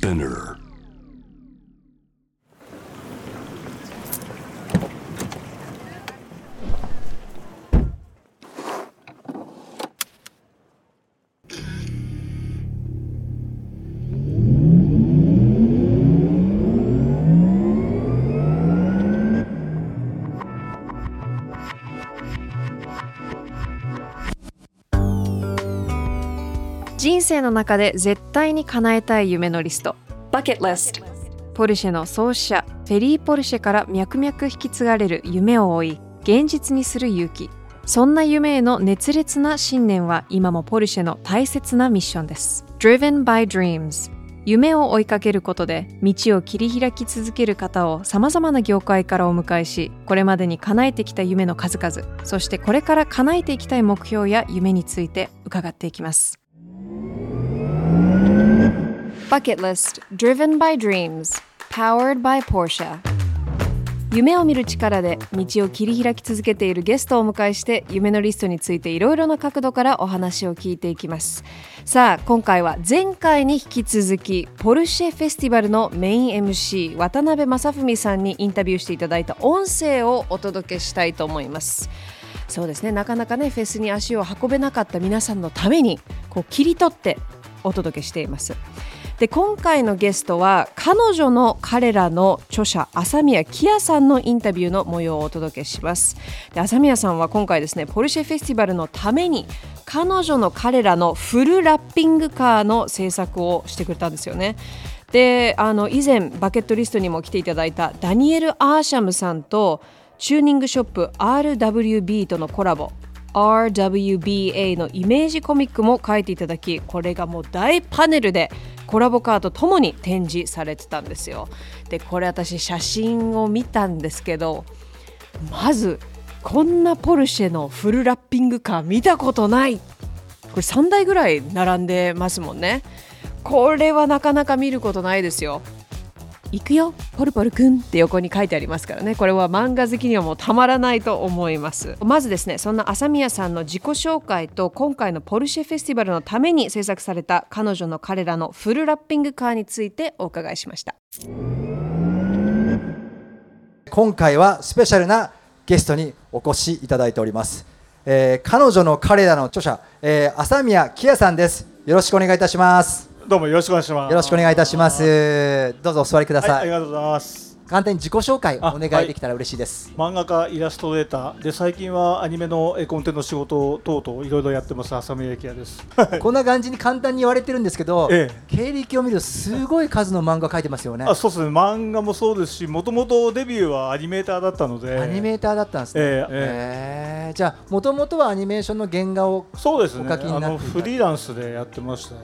Spinner. 生の中で絶対に叶えたい夢のリスト。Bucket list. ポルシェの創始者フェリー・ポルシェから脈々引き継がれる夢を追い現実にする勇気。そんな夢への熱烈な信念は今もポルシェの大切なミッションです。Driven by Dreams 夢を追いかけることで道を切り開き続ける方をさまざまな業界からお迎えしこれまでに叶えてきた夢の数々。そしてこれから叶えていきたい目標や夢について伺っていきます Bucket List Driven by Dreams Powered by Porsche. 夢を見る力で道を切り開き続けているゲストをお迎えして夢のリストについていろいろな角度からお話を聞いていきます。さあ今回は前回に引き続きポルシェフェスティバルのメイン MC 渡辺正文さんにインタビューしていただいた音声をお届けしたいと思います。そうですねなかなかねフェスに足を運べなかった皆さんのためにこう切り取ってお届けしています。で今回のゲストは彼女の彼らの著者朝宮キヤさんのインタビューの模様をお届けします。で朝宮さんは今回ですねポルシェフェスティバルのために彼女の彼らのフルラッピングカーの制作をしてくれたんですよね。であの以前バケットリストにも来ていただいたダニエル・アーシャムさんとチューニングショップ RWB とのコラボ。RWBA のイメージコミックも書いていただきこれがもう大パネルでコラボカーとともに展示されてたんですよ。でこれ私写真を見たんですけどまずこんなポルシェのフルラッピングカー見たことない。これ3台ぐらい並んでますもんね。これはなかなか見ることないですよ。行くよポルポルくんって横に書いてありますからね。これは漫画好きにはもうたまらないと思います。まずですねそんな朝宮さんの自己紹介と今回のポルシェフェスティバルのために制作された彼女の彼らのフルラッピングカーについてお伺いしました。今回はスペシャルなゲストにお越しいただいております、えー彼女の彼らの著者、えー朝宮キヤさんです。よろしくお願いいたします。どうもよろしくお願いします。よろしくお願いいたしますどうぞお座りくだはい、さい、ありがとうございます。簡単に自己紹介あお願いできたら嬉しいです、漫画家、イラストレーターで最近はアニメの絵コンテの仕事等々いろいろやってます浅見ゆきやです。こんな感じに簡単に言われてるんですけど、え経歴を見るとすごい数の漫画描いてますよねあ、そうですね。漫画もそうですし、もともとデビューはアニメーターだったので。アニメーターだったんですね、えええーじゃあもともとはアニメーションの原画をそうですね。あのフリーランスでやってました。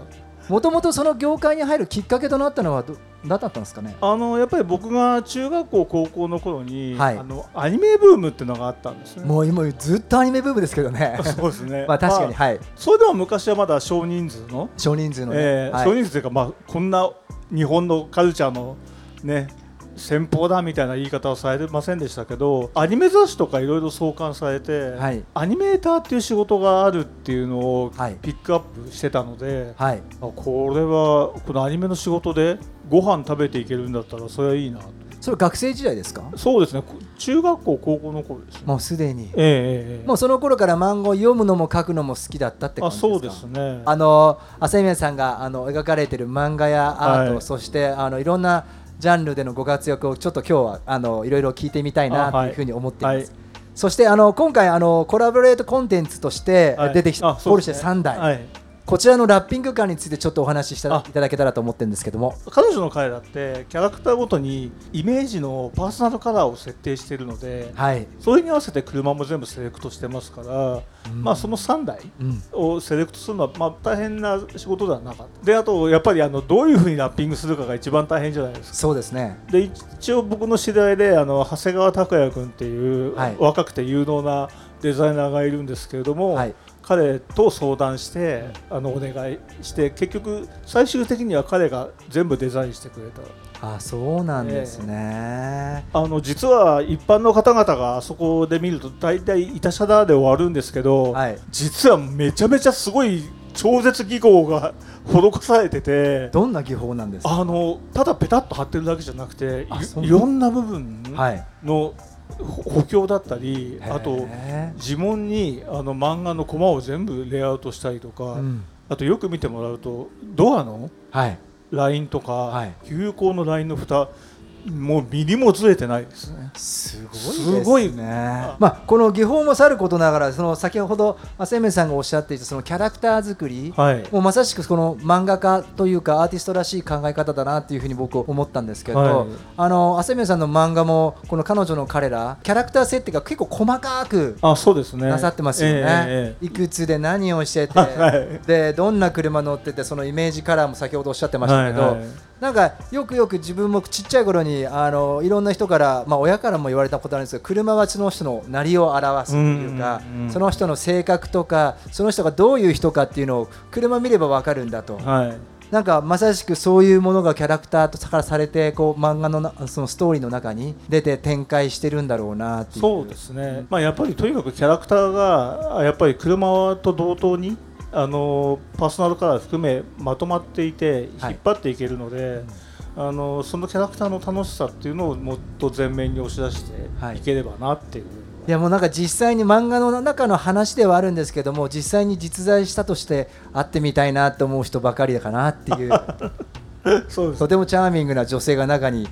もともとその業界に入るきっかけとなったのはど何だったんですかね？あのやっぱり僕が中学校高校の頃に、はい。あのアニメブームっていうのがあったんですね。もう今ずっとアニメブームですけどね。そうですね。まあ確かに、まあはい。それでも昔はまだ少人数の。少人数のね、えーはい。少人数というか、まあ、こんな日本のカルチャーの、ね、先方だみたいな言い方はされませんでしたけどアニメ雑誌とかいろいろ創刊されて、はい。アニメーターっていう仕事があるっていうのをはい。ピックアップしてたので、はい。あこれはこのアニメの仕事でご飯食べていけるんだったらそれはいいなと。それ学生時代ですか？そうですね。こ中学校高校の頃ですね。もうすでに。ええもうその頃から漫画を読むのも書くのも好きだったって感あじですか？そうですね。あの朝宮さんがあの描かれてる漫画やアート、はい。そしてあのいろんなジャンルでのご活躍をちょっと今日はあのいろいろ聞いてみたいなというふうに思っています。はい。そしてあの今回あのコラボレートコンテンツとしてはい。出てきた、あポルシェそうですね。3台、はいこちらのラッピング感についてちょっとお話ししたあ。いただけたらと思ってるんですけども。彼女の彼らってキャラクターごとにイメージのパーソナルカラーを設定しているので、はい、それに合わせて車も全部セレクトしてますから、まあその3台うん、をセレクトするのはまあ大変な仕事ではなかった。であとやっぱりあのどういうふうにラッピングするかが一番大変じゃないですか。そうですね。で一応僕の知り合いであの長谷川拓也君っていう、はい。若くて有能なデザイナーがいるんですけれども、はい彼と相談してあのお願いして結局最終的には彼が全部デザインしてくれた。あそうなんですね、あの実は一般の方々があそこで見ると大体「いたしゃだ」で終わるんですけど、はい。実はめちゃめちゃすごい超絶技巧が 施されててどんな技法なんですか？あのただペタッと貼ってるだけじゃなくていいろんな部分はい補強だったりあとへ呪文にあの漫画のコマを全部レイアウトしたりとか、ーうん。あとよく見てもらうとドアのはい。ラインとか、はい。有効のラインの蓋もうミリもずれてないですね。すごいね。まあこの技法もさることながらその先ほど浅見さんがおっしゃっていたそのキャラクター作り、はい。もうまさしくこの漫画家というかアーティストらしい考え方だなっていうふうに僕思ったんですけど、はい。あの浅見さんの漫画もこの彼女の彼らキャラクター設定が結構細かくあそうですね。なさってますよね、えええ。いくつで何をしてて、はい。でどんな車乗っててそのイメージカラーも先ほどおっしゃってましたけど、はいはいなんかよくよく自分もちっちゃい頃にあのいろんな人から、まあ、親からも言われたことあるんですけど車はその人のなりを表すっていうか、うんうんうんその人の性格とかその人がどういう人かっていうのを車見れば分かるんだと。はいなんかまさしくそういうものがキャラクターとからされてこう漫画のなそのストーリーの中に出て展開してるんだろうなっていうそうですね、まあ、やっぱりとにかくキャラクターがあやっぱり車と同等にあのパーソナルカラー含めまとまっていてはい。引っ張っていけるので、あのそのキャラクターの楽しさっていうのをもっと前面に押し出していければなっていう、いやもうなんか実際に漫画の中の話ではあるんですけども実際に実在したとして会ってみたいなと思う人ばかりだかなっていう。そうです。とてもチャーミングな女性が中に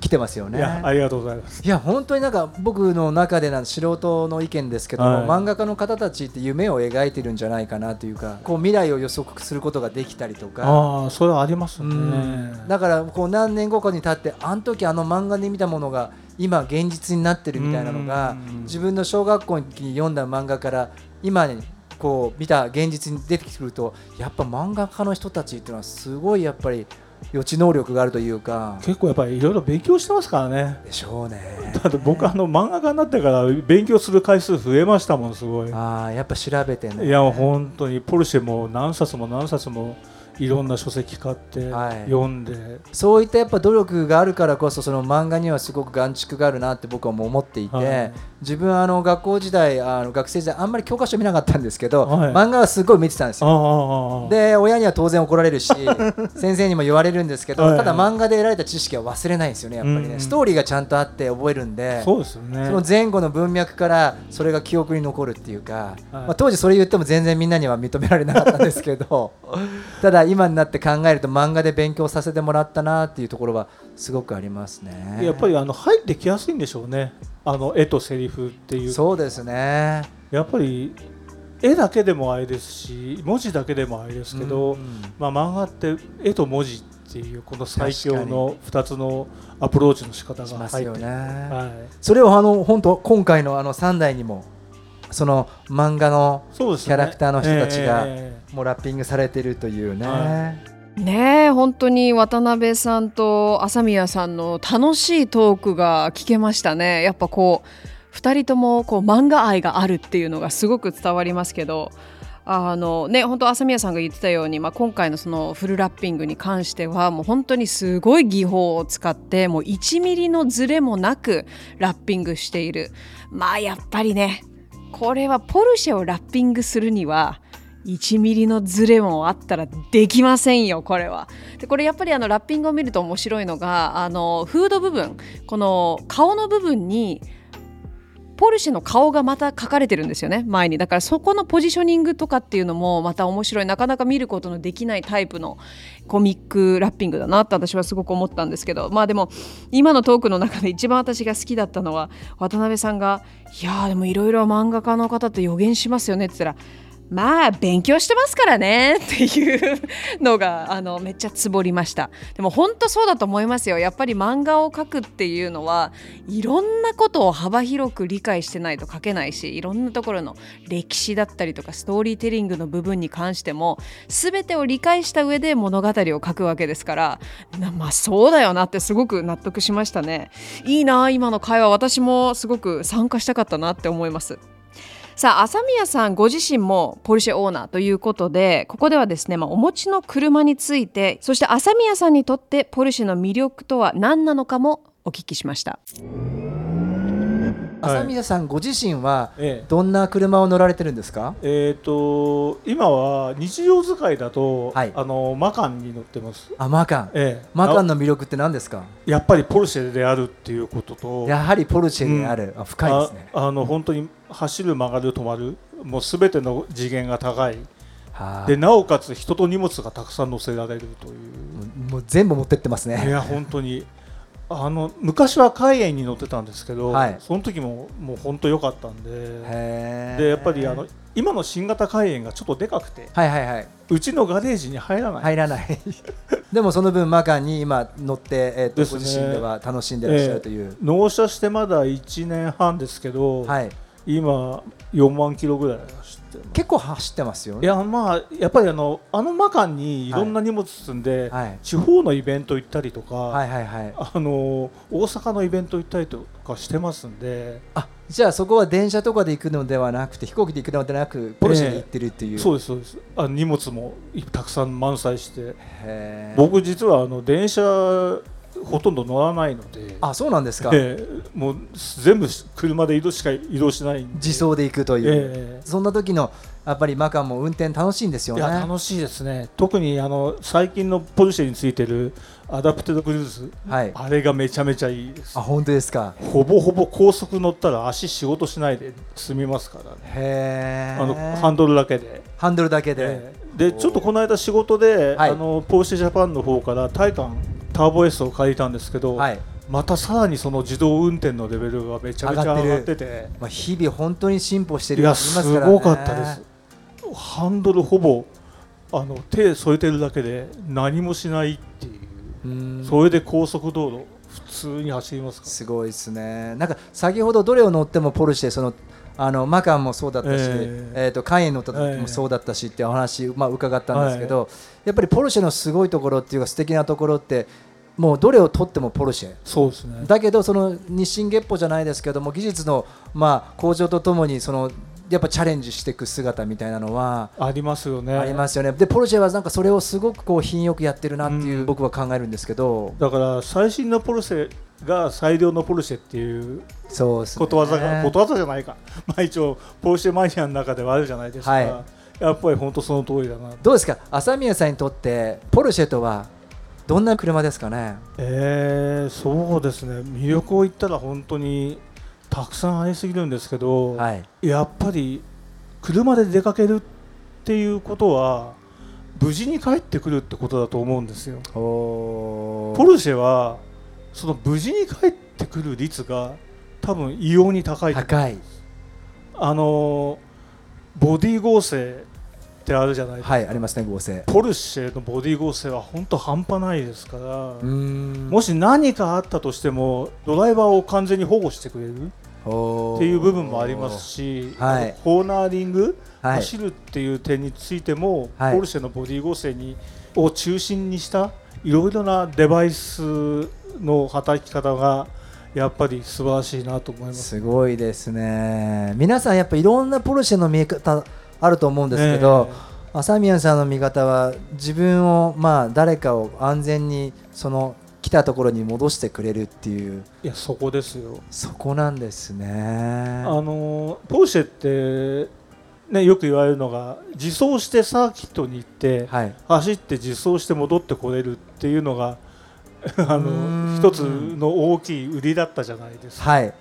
来てますよね。いやありがとうございます。いや本当になんか僕の中でな素人の意見ですけども、はい。漫画家の方たちって夢を描いてるんじゃないかなというかこう未来を予測することができたりとか。ああそれはありますうね。ん。だからこう何年後かに経ってあの時あの漫画で見たものが今現実になってるみたいなのがうん。自分の小学校に読んだ漫画から今にこう見た現実に出てくるとやっぱ漫画家の人たちっていうのはすごいやっぱり予知能力があるというか結構やっぱりいろいろ勉強してますからねでしょうね。だって僕あの漫画家になってから勉強する回数増えましたもんすごいああやっぱ調べてね。いやもう本当にポルシェも何冊も何冊もいろんな書籍買ってはい。読んで、そういったやっぱ努力があるからこそその漫画にはすごく眼蓄があるなって僕はもう思っていて、はい。自分はあの学校時代あの学生時代あんまり教科書見なかったんですけど、はい。漫画はすごい見てたんですあよ。で親には当然怒られるし 先生にも言われるんですけど、はい。ただ漫画で得られた知識は忘れないんですよねやっぱりね、うん。ストーリーがちゃんとあって覚えるんでそうですよね。その前後の文脈からそれが記憶に残るっていうか、はい。まあ、当時それ言っても全然みんなには認められなかったんですけど ただ今になって考えると漫画で勉強させてもらったなっていうところはすごくありますね。やっぱりあの入ってきやすいんでしょうね。あの絵とセリフっていう。そうですね。やっぱり絵だけでもあれですし文字だけでもあれですけど、うん。まあ、漫画って絵と文字っていうこの最強の2つのアプローチの仕方しが入ってますよね。はい、それをあの本当今回のあの3代にもその漫画のキャラクターの人たちがえもうラッピングされてるというね。はね本当に渡辺さんと朝宮さんの楽しいトークが聞けましたねやっぱこう2人ともこう漫画愛があるっていうのがすごく伝わりますけどあのね本当朝宮さんが言ってたように、まあ、今回のそのフルラッピングに関してはもう本当にすごい技法を使ってもう1ミリのズレもなくラッピングしているまあやっぱりねこれはポルシェをラッピングするには1ミリのズレもあったらできませんよこれは。でこれやっぱりあのラッピングを見ると面白いのがあのフード部分この顔の部分にポルシェの顔がまた描かれてるんですよね前に。だからそこのポジショニングとかっていうのもまた面白い。なかなか見ることのできないタイプのコミックラッピングだなって私はすごく思ったんですけど。まあでも今のトークの中で一番私が好きだったのは渡辺さんが「いやでもいろいろ漫画家の方って予言しますよね」って言ったらまあ勉強してますからね っていうのがあのめっちゃつぼりました。でも本当そうだと思いますよ。やっぱり漫画を描くっていうのはいろんなことを幅広く理解してないと描けないしいろんなところの歴史だったりとかストーリーテリングの部分に関しても全てを理解した上で物語を書くわけですからまあそうだよなってすごく納得しましたね。いいな今の会話。私もすごく参加したかったなって思います。さあ朝宮さんご自身もポルシェオーナーということでここではですね、まあ、お持ちの車についてそして朝宮さんにとってポルシェの魅力とは何なのかもお聞きしました。浅宮さんご自身はええ。どんな車を乗られてるんですか？えー、と今は日常使いだと、はい。あのマカンに乗ってます、あマカン。ええ。マカンあの魅力って何ですか？やっぱりポルシェであるっていうことと。やはりポルシェである、あ深いですね。ああの本当に走る曲がる止まるもうすべての次元が高い。はあ。でなおかつ人と荷物がたくさん乗せられるという。もう全部持ってってますね。いや本当に。あの昔は海縁に乗ってたんですけど、はい。その時ももう本当良かったんで。でやっぱりあの今の新型海縁がちょっとでかくてはいはいはい。うちのガレージに入らない、入らない。でもその分マカンに今乗って、えーとご自身では楽しんでらっしゃるという、納車してまだ1年半ですけど、はい、今4万キロぐらい走って結構走ってますよね。いやまあやっぱりあのあのマカンにいろんな荷物積んで、はい。地方のイベント行ったりとか、はいはいはい。あの大阪のイベント行ったりとかしてますんで、あじゃあそこは電車とかで行くのではなくて飛行機で行くのではなくポルシェで行ってるっていう、そうですそうです。あ荷物もたくさん満載して。僕実はあの電車ほとんど乗らないので。あそうなんですか、ええもう全部車で移動しか移動しない自走で行くという、ええそんな時のやっぱりマカンも運転楽しいんですよね。いや楽しいですね。特にあの最近のポルシェについてるアダプテッドクルーズ。はい。あれがめちゃめちゃいいです。あ本当ですか。ほぼほぼ高速乗ったら足仕事しないで済みますからね。へえ。あのハンドルだけで、ハンドルだけで、ええ。でちょっとこの間仕事で、はい。あのポルシェジャパンの方からタイターボ S を借りたんですけど、はい。またさらにその自動運転のレベルがめちゃめちゃ上がっててまあ、日々本当に進歩してるいやすごかったです。ハンドルほぼあの手添えてるだけで何もしないっていう。うん。それで高速道路普通に走りますかすごいですね。なんか先ほどどれを乗ってもポルシェそのあのマカンもそうだったし、ええ。ーとカイエン乗った時ええ。もそうだったしってお話、まあ、伺ったんですけど、やっぱりポルシェのすごいところっていうか素敵なところってもうどれを取ってもポルシェ。そうですね。だけどその日進月歩じゃないですけども技術のまあ向上とともにそのやっぱチャレンジしていく姿みたいなのはありますよね。ありますよね。でポルシェはなんかそれをすごくこう品よくやってるなっていううん。僕は考えるんですけど、だから最新のポルシェが最良のポルシェっていうそうですね。ことわざが、ことわざじゃないか、まあ、一応ポルシェマニアの中ではあるじゃないですか、はい。やっぱり本当その通りだな。どうですか？朝宮さんにとってポルシェとはどんな車ですかね？えー、そうですね。魅力を言ったら本当にたくさんありすぎるんですけど、はい。やっぱり車で出かけるっていうことは無事に帰ってくるってことだと思うんですよおポルシェはその無事に帰ってくる率が多分異様に高い高い。あのボディ合成ってあるじゃないですか、はいありますね合成。ポルシェのボディ合成は本当半端ないですから、もし何かあったとしてもドライバーを完全に保護してくれるっていう部分もありますし、はいコーナーリング、はい走るっていう点についても、はいポルシェのボディ合成にを中心にしたいろいろなデバイスの働き方がやっぱり素晴らしいなと思います。すごいですね。皆さんやっぱいろんなポルシェの見え方あると思うんですけど。朝宮さんの見方は自分をまあ誰かを安全にその来たところに戻してくれるっていういやそこですよそこなんですね。あのポルシェって、ね、よく言われるのが自走してサーキットに行って、はい。走って自走して戻ってこれるっていうのが あの一つの大きい売りだったじゃないですか、はい。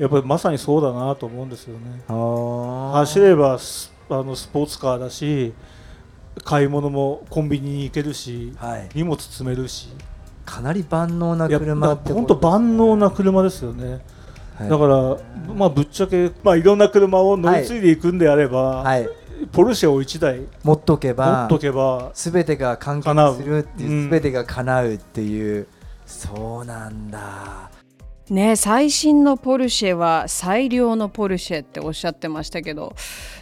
やっぱりまさにそうだなと思うんですよね走走ればスあのスポーツカーだし買い物もコンビニに行けるしはい。荷物積めるしかなり万能な車ってぱ本当万能な車ですよね、はい。だから、まあ、ぶっちゃけ、まあ、いろんな車を乗り継いでいくんであれば、はい。ポルシェを1台持っとけ持ばっとけばすべてが完結するっていうう、ん。すべてが叶うっていう、そうなんだ。ね最新のポルシェは最良のポルシェっておっしゃってましたけど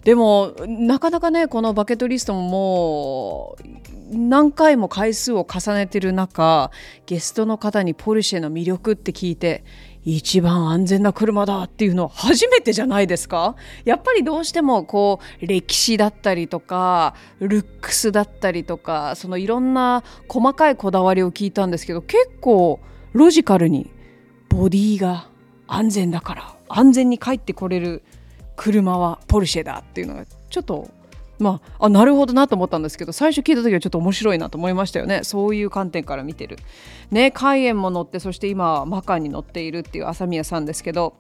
でもなかなかねこのバケットリストももう何回も回数を重ねてる中ゲストの方にポルシェの魅力って聞いて一番安全な車だっていうのは初めてじゃないですか？やっぱりどうしてもこう歴史だったりとかルックスだったりとかそのいろんな細かいこだわりを聞いたんですけど結構ロジカルにボディが安全だから安全に帰ってこれる車はポルシェだっていうのがちょっとまあ、あなるほどなと思ったんですけど最初聞いた時はちょっと面白いなと思いましたよねそういう観点から見てる。ね海縁も乗ってそして今マカンに乗っているっていう朝宮さんですけど、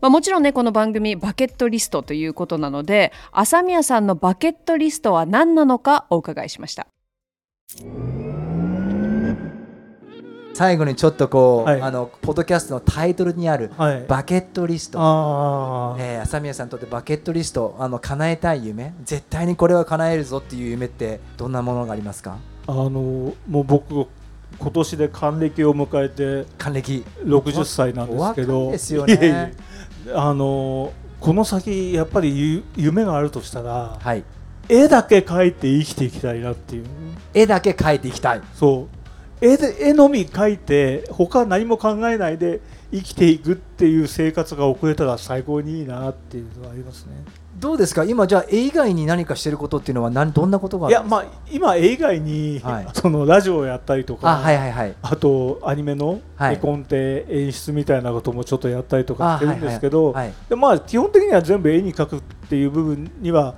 まあ、もちろんねこの番組バケットリストということなので朝宮さんのバケットリストは何なのかお伺いしました。最後にちょっとこう、はい。あのポッドキャストのタイトルにあるはい。バケットリスト、ああ、えー、朝宮さんにとってバケットリストあの叶えたい夢。絶対にこれは叶えるぞっていう夢ってどんなものがありますか？あのもう僕今年で還暦を迎えて還暦。60歳なんですけおどですよね。あのこの先やっぱりゆ夢があるとしたらはい。絵だけ描いて生きていきたいなっていう。絵だけ描いていきたい。そう絵で絵のみ描いて他何も考えないで生きていくっていう生活が送れたら最高にいいなっていうのはありますね。どうですか？今じゃあ絵以外に何かしてることっていうのは何どんなことがあいやまあ今絵以外に、はい。そのラジオをやったりとかあはいはいはい。あとアニメのはい。絵コンテ演出みたいなこともちょっとやったりとかしてるんですけど、はいはいでまあ基本的には全部絵に描くっていう部分には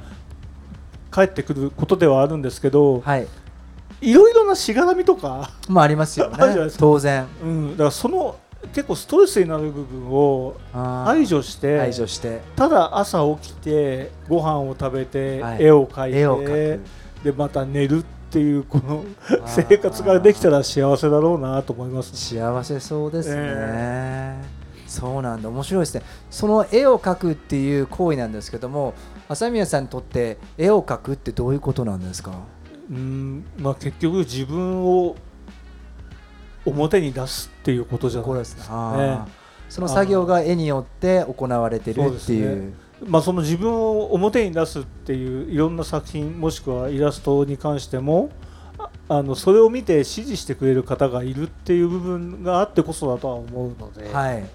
返ってくることではあるんですけど、はいいろいろなしがらみとか、まあありますよね。当然。うん、だからその結構ストレスになる部分を排除して排除して。ただ朝起きてご飯を食べて、はい。絵を描いて絵を描く。でまた寝るっていうこのー。生活ができたら幸せだろうなと思います。幸せそうですね、え。そうなんだ。面白いですね。その絵を描くっていう行為なんですけども朝宮さんにとって絵を描くってどういうことなんですか？うんまあ、結局自分を表に出すっていうことじゃないですね。あー。ねその作業が絵によって行われてるっていう。ね。まあ、その自分を表に出すっていういろんな作品もしくはイラストに関してもああのそれを見て支持してくれる方がいるっていう部分があってこそだとは思うので、はい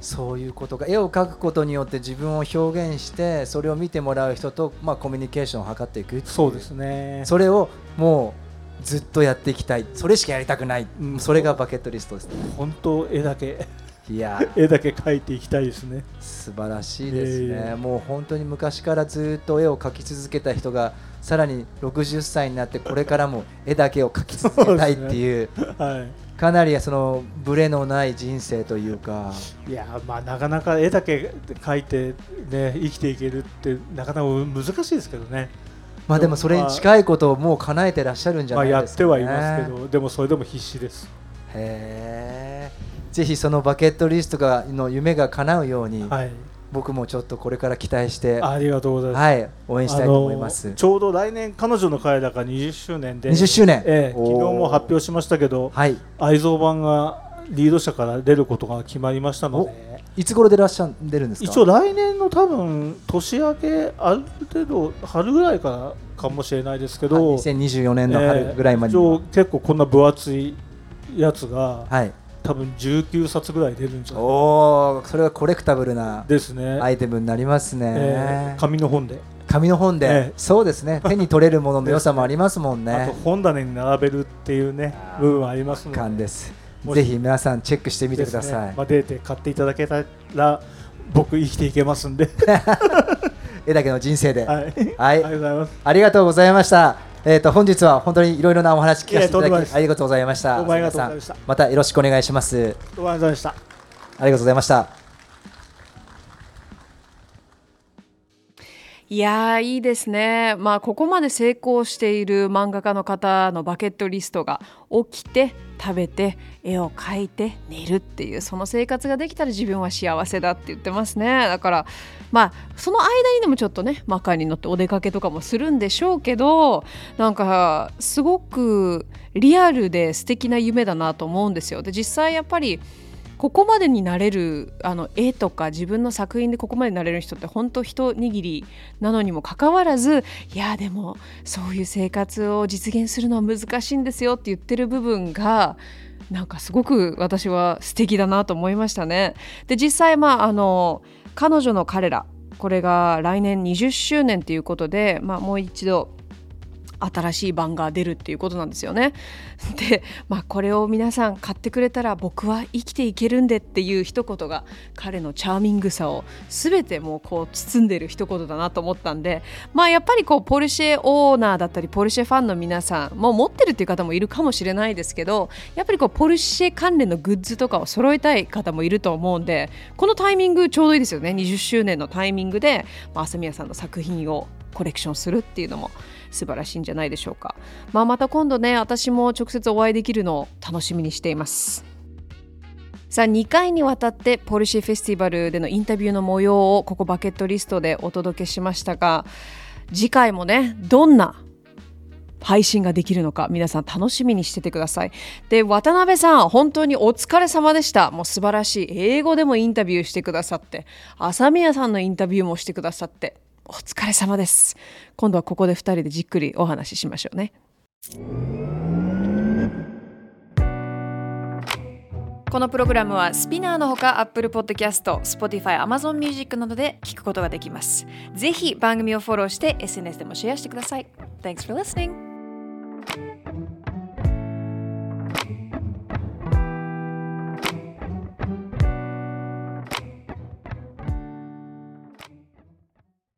そういうことが絵を描くことによって自分を表現してそれを見てもらう人と、まあ、コミュニケーションを図っていくそうですね。それをもうずっとやっていきたい。それしかやりたくない、うん。それがバケットリストですね。本当絵だけ。いや。絵だけ描いていきたいですね。素晴らしいですね、いえいえ。もう本当に昔からずっと絵を描き続けた人がさらに60歳になってこれからも絵だけを描き続けたいっていう。はいかなりそのブレのない人生というか。いやまあなかなか絵だけ描いてね生きていけるってなかなか難しいですけどね。まあでもそれに近いことをもう叶えてらっしゃるんじゃまあやっないですか、ね。てはいますけどでもそれでも必死です。へえぜひそのバケットリストがの夢が叶うように、はい僕もちょっとこれから期待してありがとうございます。はい応援したいと思います。ちょうど来年彼女の会だから20周年で20周年。ええ昨日も発表しましたけどはい。愛蔵版がリード社から出ることが決まりましたので。いつ頃でいらっしゃ出るんですか？一応来年の多分年明けある程度春ぐらいからかもしれないですけはいど、2024年の春ぐらいまでえ結構こんな分厚いやつがはい多分19冊ぐらい出るんじゃないおおそれはコレクタブルなですね、アイテムになりますえね。え、紙の本で、紙の本で、ええ。そうですね。手に取れるものの良さもありますもんあねと本棚に並べるっていうねあー部分はありますので。感です。ぜひ皆さんチェックしてみてください、ね。まあ、デーテ買っていただけたら僕生きていけますんで、絵だけの人生で、はい、はい。ありがとうございます。ありがとうございました。えっ、と本日は本当にいろいろなお話聞かせていただきありがとうございました。どうもありがとうございましたよろしくお願いします。ありがとうございました。ありがとうございました。いやいいですね。まあここまで成功している漫画家の方のバケットリストが起きて食べて絵を描いて寝るっていうその生活ができたら自分は幸せだって言ってますね。だからまあその間にでもちょっとねマカに乗ってお出かけとかもするんでしょうけどなんかすごくリアルで素敵な夢だなと思うんですよ。で実際やっぱりここまでになれるあの絵とか自分の作品でここまでなれる人って本当一握りなのにもかかわらずいやでもそういう生活を実現するのは難しいんですよって言ってる部分がなんかすごく私は素敵だなと思いましたね。で実際まああの彼女の彼らこれが来年20周年ということで、まあ、もう一度新しい版が出るっていうことなんですよね。で、まあ、これを皆さん買ってくれたら僕は生きていけるんでっていう一言が彼のチャーミングさを全てもうこう包んでる一言だなと思ったんで、まあ、やっぱりこうポルシェオーナーだったりポルシェファンの皆さんも持ってるっていう方もいるかもしれないですけどやっぱりこうポルシェ関連のグッズとかを揃えたい方もいると思うんでこのタイミングちょうどいいですよね20周年のタイミングで、まあ、朝宮さんの作品をコレクションするっていうのも素晴らしいんじゃないでしょうか、まあ、また今度ね私も直接お会いできるのを楽しみにしています。さあ2回にわたってポルシェフェスティバルでのインタビューの模様をここバケットリストでお届けしましたが次回もねどんな配信ができるのか皆さん楽しみにしててください。で渡辺さん本当にお疲れ様でした。もう素晴らしい。英語でもインタビューしてくださって朝宮さんのインタビューもしてくださって。お疲れ様です今度はここで2人でじっくりお話ししましょうねこのプログラムはスピナーのほか Apple Podcast、Spotify、Amazon Music などで聞くことができます。ぜひ番組をフォローして SNS でもシェアしてください。Thanks for listening!